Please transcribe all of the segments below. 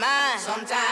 mind. Sometimes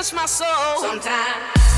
Touch my soul sometimes.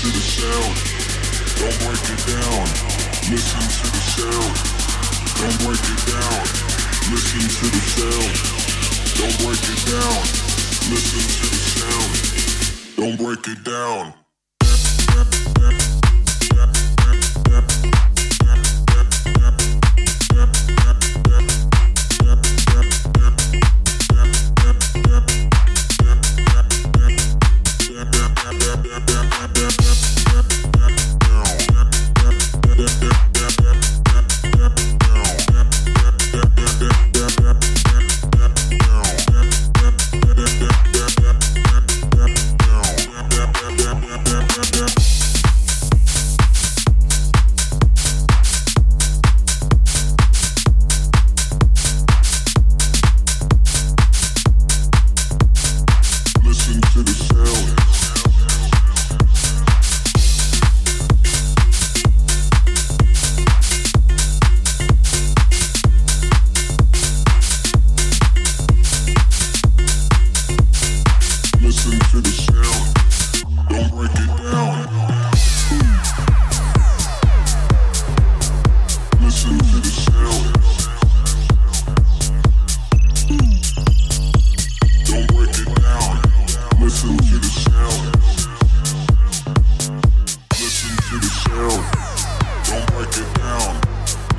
to the sound. Don't break it down. Listen to the sound. Don't break it down. Listen to the sound. Don't break it down. Listen to the sound. Don't break it down.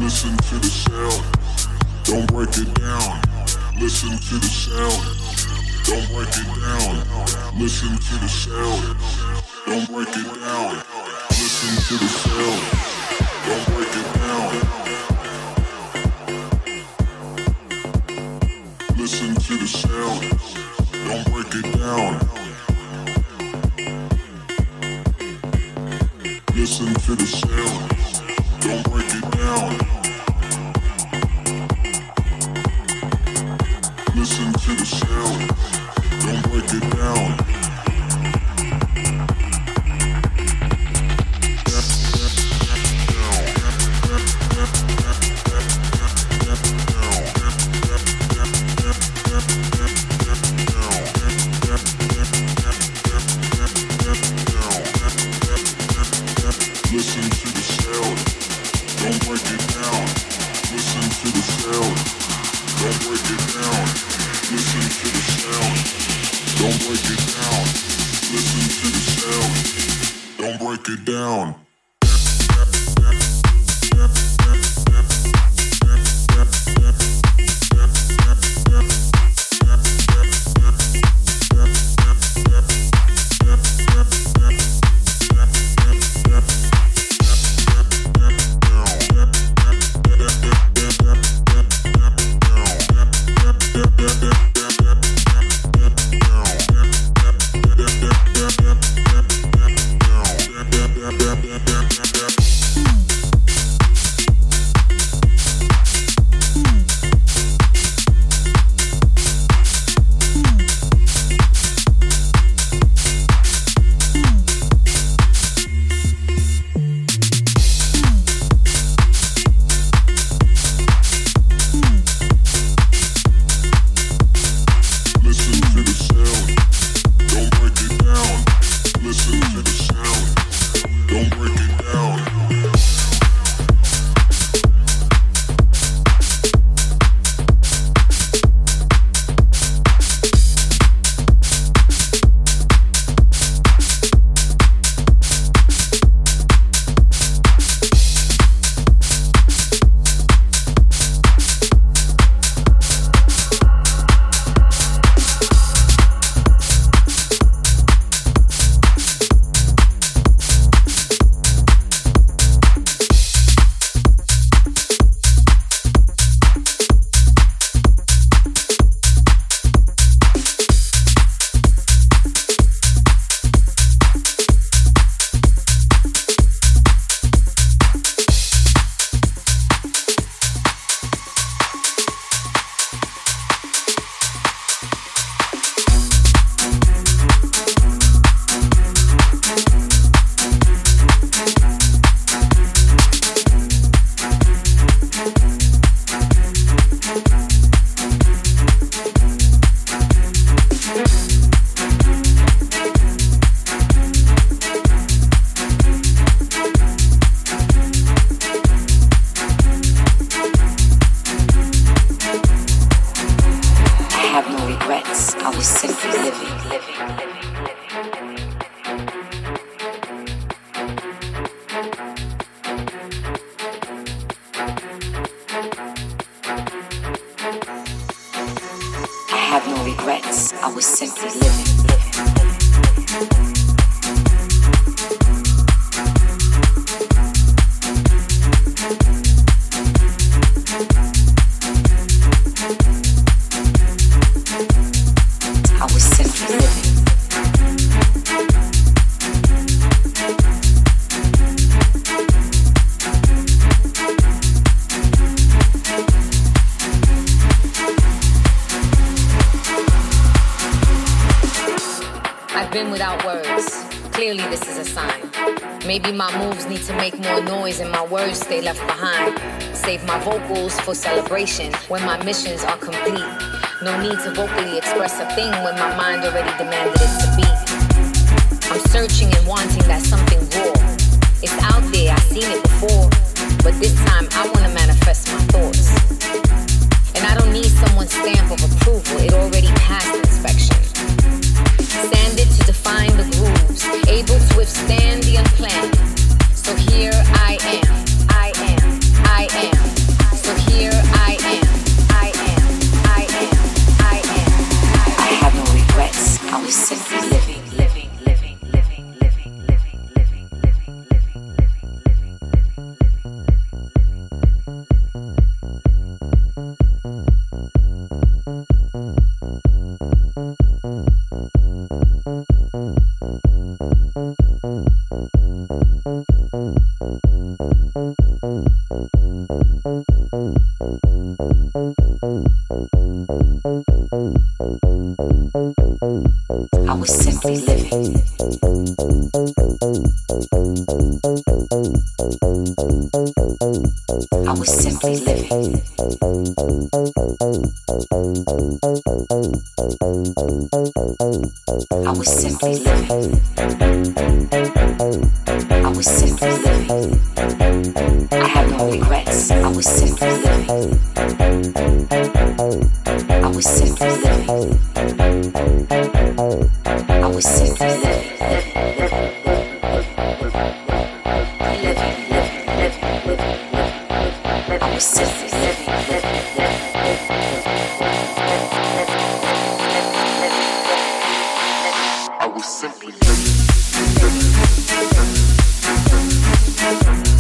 Listen to the sound. Don't break it down. Listen to the sound. Don't break it down. Listen to the sound. Don't break it down. Listen to the sound. Don't break it down. Listen to the sound. Don't break it down. Listen to the sound. Listen to the sound. Don't break it down. for celebration when my missions are complete. No need to vocally express a thing when my mind already demanded it to be. I'm searching and wanting that something simply. just